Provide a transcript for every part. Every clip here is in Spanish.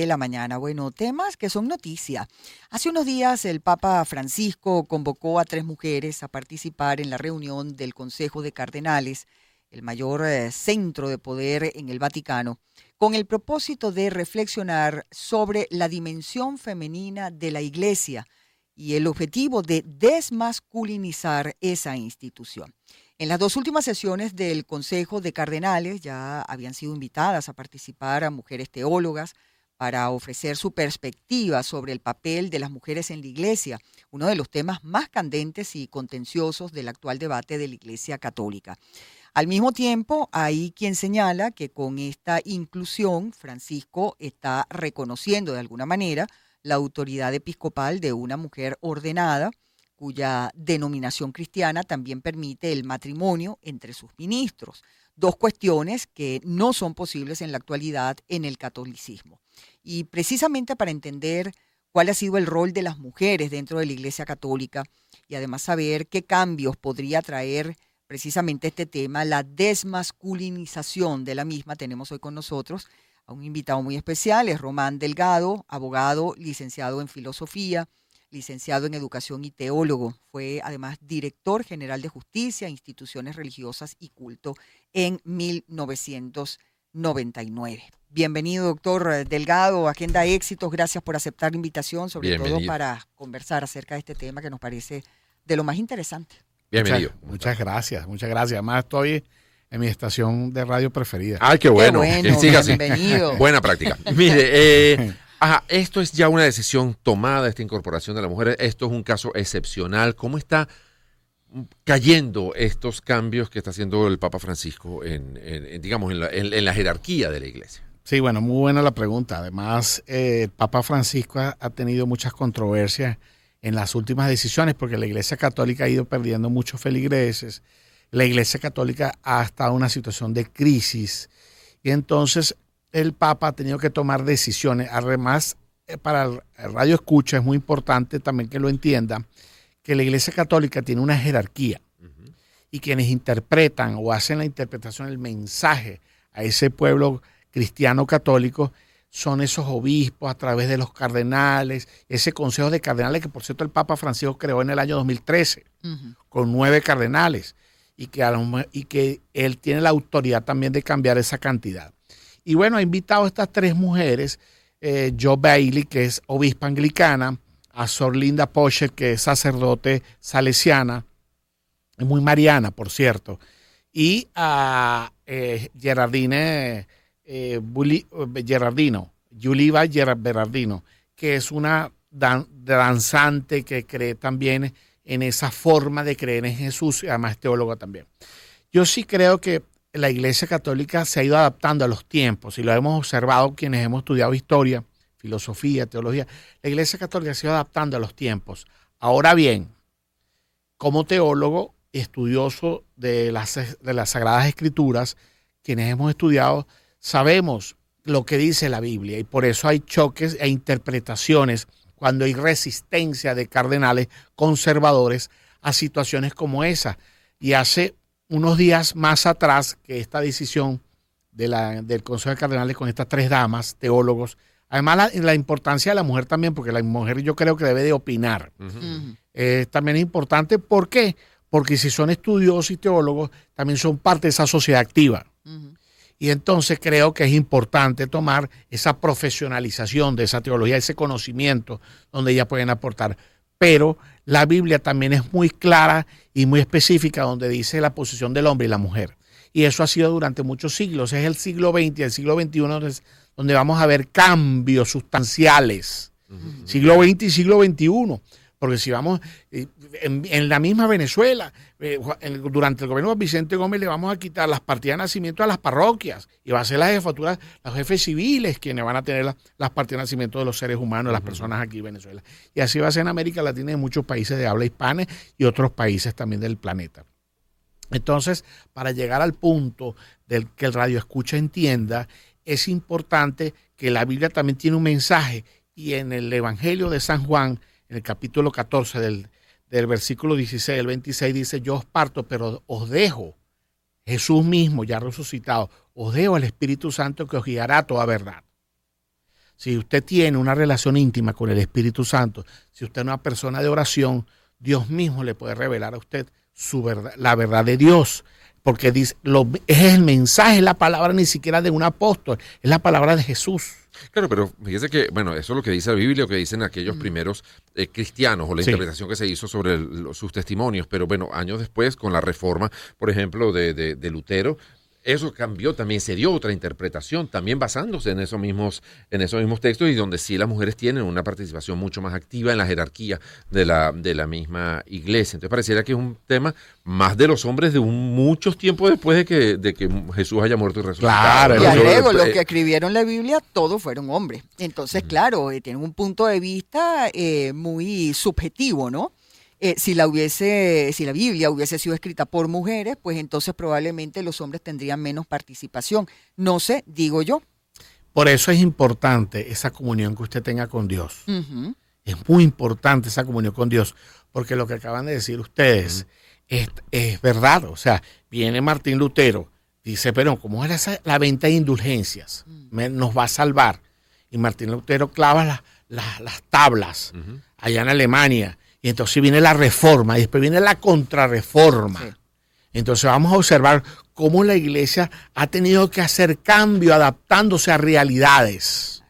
de la mañana. Bueno, temas que son noticia. Hace unos días el Papa Francisco convocó a tres mujeres a participar en la reunión del Consejo de Cardenales, el mayor eh, centro de poder en el Vaticano, con el propósito de reflexionar sobre la dimensión femenina de la Iglesia y el objetivo de desmasculinizar esa institución. En las dos últimas sesiones del Consejo de Cardenales ya habían sido invitadas a participar a mujeres teólogas, para ofrecer su perspectiva sobre el papel de las mujeres en la iglesia, uno de los temas más candentes y contenciosos del actual debate de la iglesia católica. Al mismo tiempo, hay quien señala que con esta inclusión, Francisco está reconociendo de alguna manera la autoridad episcopal de una mujer ordenada, cuya denominación cristiana también permite el matrimonio entre sus ministros dos cuestiones que no son posibles en la actualidad en el catolicismo. Y precisamente para entender cuál ha sido el rol de las mujeres dentro de la Iglesia Católica y además saber qué cambios podría traer precisamente este tema, la desmasculinización de la misma, tenemos hoy con nosotros a un invitado muy especial, es Román Delgado, abogado, licenciado en filosofía, licenciado en educación y teólogo. Fue además director general de justicia, instituciones religiosas y culto en 1999. Bienvenido, doctor Delgado, Agenda Éxitos. Gracias por aceptar la invitación, sobre todo para conversar acerca de este tema que nos parece de lo más interesante. Bienvenido. Muchas, gracias, muchas gracias. Además, estoy en mi estación de radio preferida. Ay, qué bueno. bienvenido. Buena práctica. Mire, eh, Ajá, esto es ya una decisión tomada, esta incorporación de la mujer. Esto es un caso excepcional. ¿Cómo está cayendo estos cambios que está haciendo el Papa Francisco en, digamos, en la, jerarquía de la iglesia? Sí, bueno, muy buena la pregunta. Además, eh, el Papa Francisco ha, tenido muchas controversias en las últimas decisiones porque la Iglesia Católica ha ido perdiendo muchos feligreses. La Iglesia Católica ha estado en una situación de crisis. Y entonces el Papa ha tenido que tomar decisiones. Además, eh, para el radio escucha es muy importante también que lo entienda, que la Iglesia Católica tiene una jerarquía y quienes interpretan o hacen la interpretación del mensaje a ese pueblo cristiano católico son esos obispos a través de los cardenales, ese consejo de cardenales que por cierto el Papa Francisco creó en el año 2013 con nueve cardenales y que, y que él tiene la autoridad también de cambiar esa cantidad. Y bueno, ha invitado a estas tres mujeres, eh, Joe Bailey, que es obispa anglicana, a Sor Linda Pocher, que es sacerdote salesiana, muy mariana, por cierto, y a eh, Gerardine eh, Gerardino, Yuliva Gerardino, que es una danzante que cree también en esa forma de creer en Jesús, y además teóloga también. Yo sí creo que la Iglesia Católica se ha ido adaptando a los tiempos y lo hemos observado quienes hemos estudiado historia, filosofía, teología. La Iglesia Católica se ha ido adaptando a los tiempos. Ahora bien, como teólogo, estudioso de las, de las Sagradas Escrituras, quienes hemos estudiado, sabemos lo que dice la Biblia y por eso hay choques e interpretaciones cuando hay resistencia de cardenales conservadores a situaciones como esa. Y hace unos días más atrás que esta decisión del Consejo de Cardenales con estas tres damas, teólogos, además la, importancia de la mujer también, porque la mujer yo creo que debe de opinar. Eh, también es importante, ¿por qué? Porque si son estudiosos y teólogos, también son parte de esa sociedad activa. Y entonces creo que es importante tomar esa profesionalización de esa teología, ese conocimiento donde ellas pueden aportar. Pero la Biblia también es muy clara y muy específica donde dice la posición del hombre y la mujer. Y eso ha sido durante muchos siglos. Es el siglo XX y el siglo XXI donde, vamos a ver cambios sustanciales. Siglo XX y siglo XXI. Porque si vamos, eh, en, la misma Venezuela, eh, durante el gobierno de Vicente Gómez le vamos a quitar las partidas de nacimiento a las parroquias y va a ser la jefatura, los jefes civiles quienes van a tener las partidas de nacimiento de los seres humanos, las personas aquí en Venezuela. Y así va a ser en América Latina y en muchos países de habla hispana y otros países también del planeta. Entonces, para llegar al punto del que el radio escucha entienda, es importante que la Biblia también tiene un mensaje y en el Evangelio de San Juan, en el capítulo 14 del, versículo 16 el 26 dice, yo os parto, pero os dejo, Jesús mismo ya resucitado, os dejo el Espíritu Santo que os guiará toda verdad. Si usted tiene una relación íntima con el Espíritu Santo, si usted es una persona de oración, Dios mismo le puede revelar a usted su verdad, la verdad de Dios. Porque dice, lo, es el mensaje, es la palabra ni siquiera de un apóstol, es la palabra de Jesús. Claro, pero fíjese que, bueno, eso es lo que dice la Biblia, lo que dicen aquellos primeros eh, cristianos o la Sí. interpretación que se hizo sobre el- sus testimonios. Pero bueno, años después, con la reforma, por ejemplo, de, de- de Lutero, eso cambió también, se dio otra interpretación, también basándose en esos mismos, en esos mismos textos y donde sí las mujeres tienen una participación mucho más activa en la jerarquía de la, de la misma iglesia. Entonces pareciera que es un tema más de los hombres de un, muchos tiempos después de que, de que Jesús haya muerto y resucitado. Claro, Y agrego, los que escribieron la Biblia, todos fueron hombres. Entonces, claro, eh, tienen un punto de vista eh, muy subjetivo, ¿no? Eh, si la hubiese, si la Biblia hubiese sido escrita por mujeres, pues entonces probablemente los hombres tendrían menos participación. No sé, digo yo. Por eso es importante esa comunión que usted tenga con Dios. Es muy importante esa comunión con Dios, porque lo que acaban de decir ustedes es, es verdad. O sea, viene Martín Lutero, dice, pero ¿cómo es esa- la venta de indulgencias? Me- nos va a salvar. Y Martín Lutero clava las- las- las tablas allá en Alemania. Y entonces viene la reforma y después viene la contrarreforma. Sí. Entonces vamos a observar cómo la iglesia ha tenido que hacer cambio adaptándose a realidades.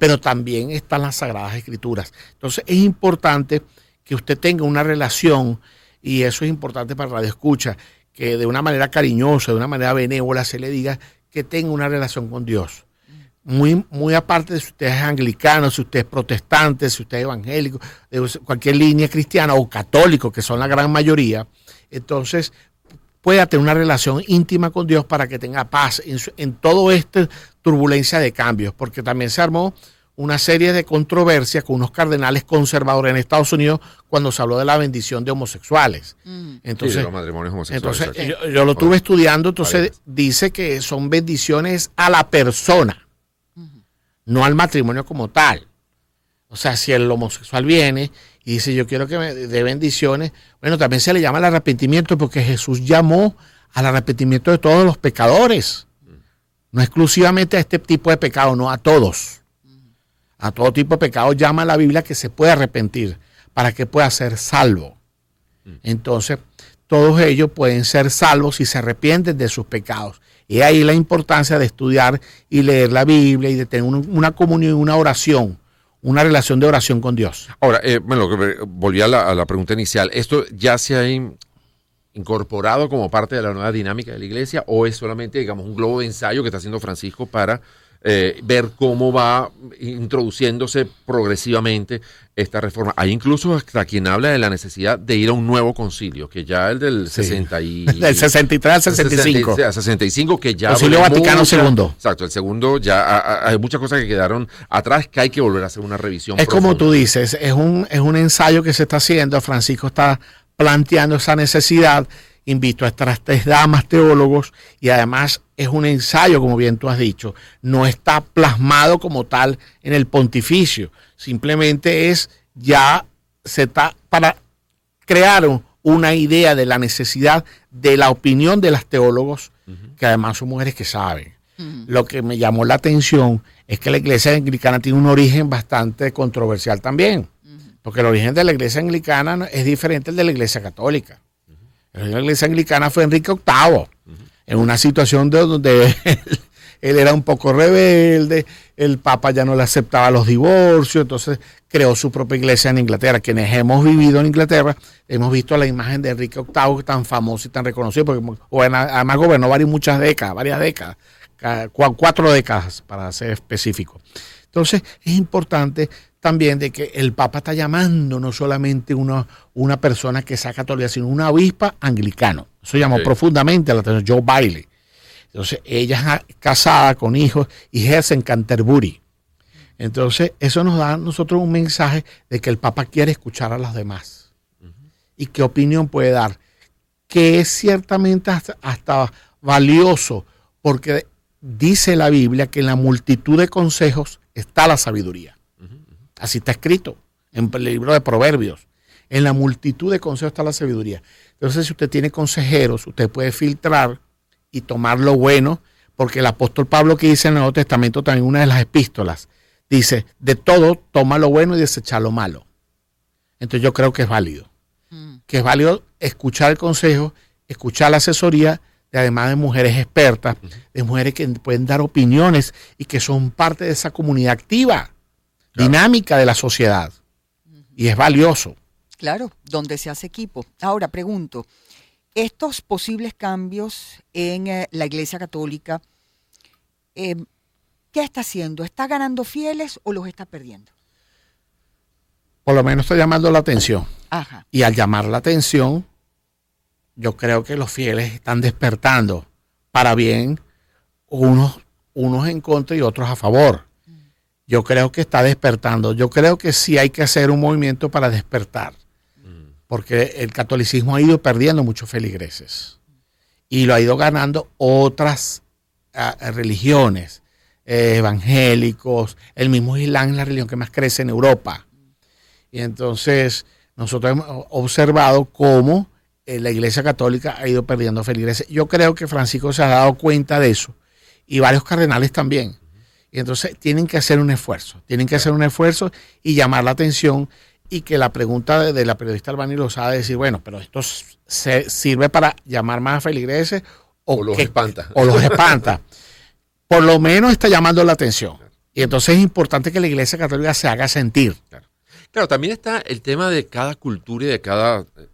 Pero también están las sagradas escrituras. Entonces es importante que usted tenga una relación, y eso es importante para Radio Escucha, que de una manera cariñosa, de una manera benévola, se le diga que tenga una relación con Dios. Muy, muy aparte de si usted es anglicano, si usted es protestante, si usted es evangélico, de cualquier línea cristiana o católico, que son la gran mayoría, entonces pueda tener una relación íntima con Dios para que tenga paz en, en toda esta turbulencia de cambios, porque también se armó una serie de controversias con unos cardenales conservadores en Estados Unidos cuando se habló de la bendición de homosexuales. Mm. Sí, Entonces, de los matrimonios homosexuales. entonces exacto. yo, yo lo estuve estudiando, entonces Vale. dice que son bendiciones a la persona, no al matrimonio como tal. O sea, si el homosexual viene y dice yo quiero que me dé bendiciones, bueno, también se le llama el arrepentimiento porque Jesús llamó al arrepentimiento de todos los pecadores. No exclusivamente a este tipo de pecado, no a todos. A todo tipo de pecado llama la Biblia que se puede arrepentir para que pueda ser salvo. Entonces, todos ellos pueden ser salvos si se arrepienten de sus pecados. Y ahí la importancia de estudiar y leer la Biblia y de tener un- una comunión, una oración, una relación de oración con Dios. Ahora, eh, bueno, volví a la, pregunta inicial. ¿Esto ya se ha in- incorporado como parte de la nueva dinámica de la iglesia o es solamente, digamos, un globo de ensayo que está haciendo Francisco para eh, ver cómo va introduciéndose progresivamente esta reforma? Hay incluso hasta quien habla de la necesidad de ir a un nuevo concilio, que ya el del Sí. 60 y... Del 63 al 65. 60, 65 que ya Concilio Vaticano mucha- II. Exacto, el segundo ya hay muchas cosas que quedaron atrás que hay que volver a hacer una revisión. Es como tú dices, es un, es un ensayo que se está haciendo. Francisco está planteando esa necesidad. Invito a estas tres damas teólogos y además es un ensayo, como bien tú has dicho. No está plasmado como tal en el pontificio. Simplemente es ya se está para crear un- una idea de la necesidad de la opinión de las teólogos, que además son mujeres que saben. Lo que me llamó la atención es que la iglesia anglicana tiene un origen bastante controversial también, porque el origen de la iglesia anglicana no- es diferente al de la iglesia católica. La iglesia anglicana fue Enrique VIII, en una situación de donde él, era un poco rebelde, el papa ya no le aceptaba los divorcios, entonces creó su propia iglesia en Inglaterra. Quienes hemos vivido en Inglaterra, hemos visto la imagen de Enrique VIII tan famoso y tan reconocido, porque además gobernó varias, muchas décadas, varias décadas, ca- cua- cuatro décadas para ser específico. Entonces es importante también de que el Papa está llamando no solamente una, una persona que sea católica, sino una obispa anglicano. Eso llamó profundamente a la atención Joe Bailey. Entonces ella es casada con hijos y ejerce en Canterbury. Entonces eso nos da a nosotros un mensaje de que el Papa quiere escuchar a los demás. ¿Y qué opinión puede dar? Que es ciertamente hasta, hasta valioso porque dice la Biblia que en la multitud de consejos está la sabiduría. Así está escrito en el libro de Proverbios. En la multitud de consejos está la sabiduría. Entonces, si usted tiene consejeros, usted puede filtrar y tomar lo bueno, porque el apóstol Pablo que dice en el Nuevo Testamento, también una de las epístolas, dice, de todo toma lo bueno y desecha lo malo. Entonces yo creo que es válido. Mm. Que es válido escuchar el consejo, escuchar la asesoría, de además de mujeres expertas, de mujeres que pueden dar opiniones y que son parte de esa comunidad activa, Claro. dinámica de la sociedad. Y es valioso. Claro, donde se hace equipo. Ahora pregunto, estos posibles cambios en eh, la Iglesia Católica, eh, ¿qué está haciendo? ¿Está ganando fieles o los está perdiendo? Por lo menos está llamando la atención. Ajá. Y al llamar la atención, yo creo que los fieles están despertando para bien, unos, unos en contra y otros a favor. Yo creo que está despertando. Yo creo que sí hay que hacer un movimiento para despertar, porque el catolicismo ha ido perdiendo muchos feligreses y lo ha ido ganando otras ah, religiones, eh, evangélicos, el mismo Islam es la religión que más crece en Europa. Y entonces nosotros hemos observado cómo eh, la Iglesia Católica ha ido perdiendo feligreses. Yo creo que Francisco se ha dado cuenta de eso y varios cardenales también. Y entonces tienen que hacer un esfuerzo, tienen que hacer un esfuerzo y llamar la atención y que la pregunta de, de la periodista Albani Lozada decir, bueno, pero esto se, sirve para llamar más a feligreses o, O los qué- espanta. O los espanta. Por lo menos está llamando la atención. Y entonces es importante que la Iglesia Católica se haga sentir. Claro, también está el tema de cada cultura y de cada... eh,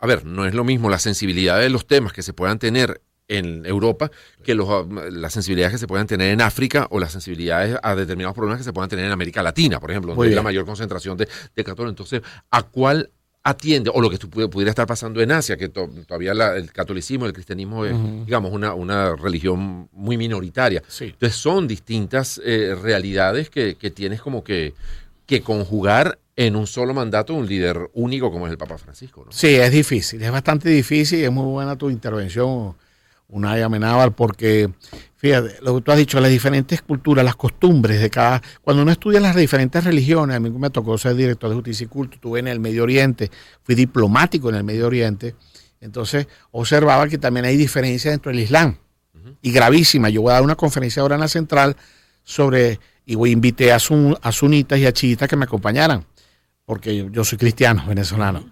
A ver, no es lo mismo la sensibilidad de los temas que se puedan tener en Europa que los, ah, las sensibilidades que se puedan tener en África o las sensibilidades a determinados problemas que se puedan tener en América Latina, por ejemplo, donde hay la mayor concentración de, de católicos. Entonces, ¿a cuál atiende? O lo que pudiera estar pasando en Asia, que to- todavía la- el catolicismo, el cristianismo es, digamos, una, una religión muy minoritaria. Sí. Entonces son distintas eh, realidades que, que tienes como que, que conjugar en un solo mandato un líder único como es el Papa Francisco. ¿no? Sí, es difícil, es bastante difícil y es muy buena tu intervención, Unai Amenábar, porque fíjate, lo que tú has dicho, las diferentes culturas, las costumbres de cada... Cuando uno estudia las diferentes religiones, a mí me tocó ser director de justicia y culto, estuve en el Medio Oriente, fui diplomático en el Medio Oriente, entonces observaba que también hay diferencias dentro del Islam, y gravísima. Yo voy a dar una conferencia ahora en la central sobre, y voy invité a, sun- a sunitas y a chiitas que me acompañaran, porque yo, yo soy cristiano venezolano.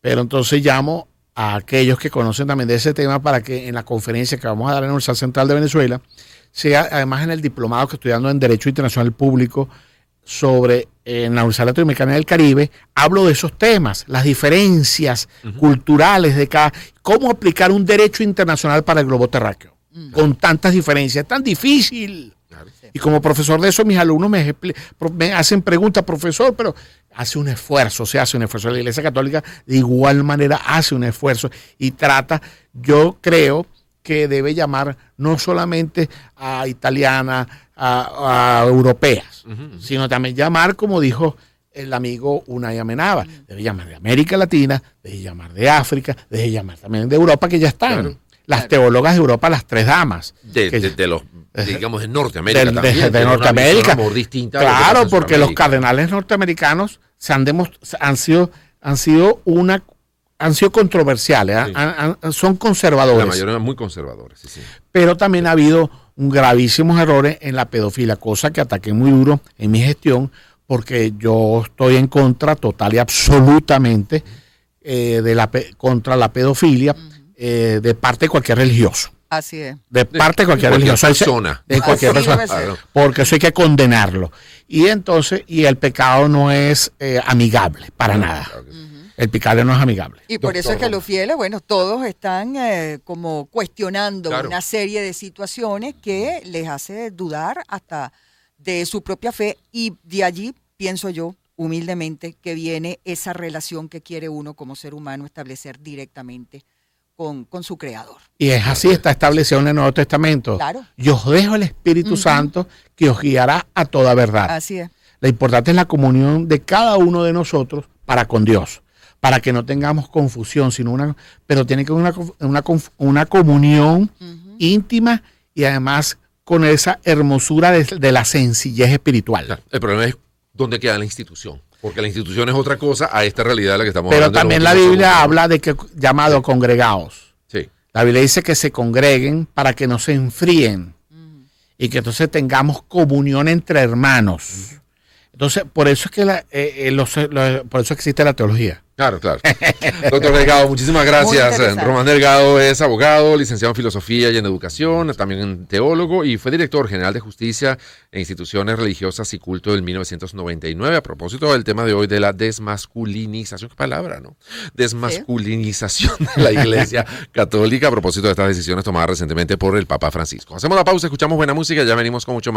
Pero entonces llamo a aquellos que conocen también de ese tema para que en la conferencia que vamos a dar en la Universidad Central de Venezuela, sea además en el diplomado que estoy dando en Derecho Internacional Público sobre eh, en la Universidad Latinoamericana del Caribe, hablo de esos temas, las diferencias culturales de cada, cómo aplicar un derecho internacional para el globo terráqueo, con tantas diferencias, es tan difícil. Claro. Y como profesor de eso, mis alumnos me, hacen preguntas, profesor, pero hace un esfuerzo, se hace un esfuerzo. La Iglesia Católica de igual manera hace un esfuerzo y trata, yo creo que debe llamar no solamente a italianas, a, a europeas, sino también llamar, como dijo el amigo Unai Amenábar, debe llamar de América Latina, debe llamar de África, debe llamar también de Europa, que ya están. Claro. Las teólogas de Europa, las tres damas. De, que- de- de los, digamos, de Norteamérica de- también. de Norteamérica. lo Claro, porque los cardenales norteamericanos se han, han sido han sido una han sido controversiales, Sí. han- han- son La conservadores, mayoría eran muy conservadores, sí, sí. pero también ha habido un gravísimos errores en la pedofilia, cosa que ataqué muy duro en mi gestión, porque yo estoy en contra total y absolutamente eh, de la pe- contra la pedofilia eh, de parte de cualquier religioso, Así es. de parte de cualquier, cualquier religioso, Ese- persona. de cualquier Así persona porque eso hay que condenarlo. Y entonces, y el pecado no es eh, amigable, para nada. Claro que sí. El pecado no es amigable. Y por eso es que los fieles, bueno, todos están eh, como cuestionando Claro. una serie de situaciones que les hace dudar hasta de su propia fe y de allí, pienso yo, humildemente, que viene esa relación que quiere uno como ser humano establecer directamente con, con su creador. Y es así, está establecido en el Nuevo Testamento. Claro. Yo os dejo el Espíritu. Santo que os guiará a toda verdad. Así es. Lo importante es la comunión de cada uno de nosotros para con Dios, para que no tengamos confusión, sino una, pero tiene que haber una, una, una comunión íntima y además con esa hermosura de, de la sencillez espiritual. El problema es dónde queda la institución. Porque la institución es otra cosa a esta realidad de la que estamos Pero hablando. los también la Biblia segundos. habla de que llamado congregados. Sí. La Biblia dice que se congreguen para que no se enfríen. Ujú. y que entonces tengamos comunión entre hermanos. Entonces, por eso es que la, eh, eh, los- los- por eso existe la teología. Claro, claro. Doctor Delgado, muchísimas gracias. Román Delgado es abogado, licenciado en filosofía y en educación, también teólogo y fue director general de justicia e instituciones religiosas y culto del 1999. A propósito del tema de hoy de la desmasculinización, qué palabra, ¿no? Desmasculinización de la Iglesia Católica a propósito de estas decisiones tomadas recientemente por el Papa Francisco. Hacemos la pausa, escuchamos buena música y ya venimos con mucho más.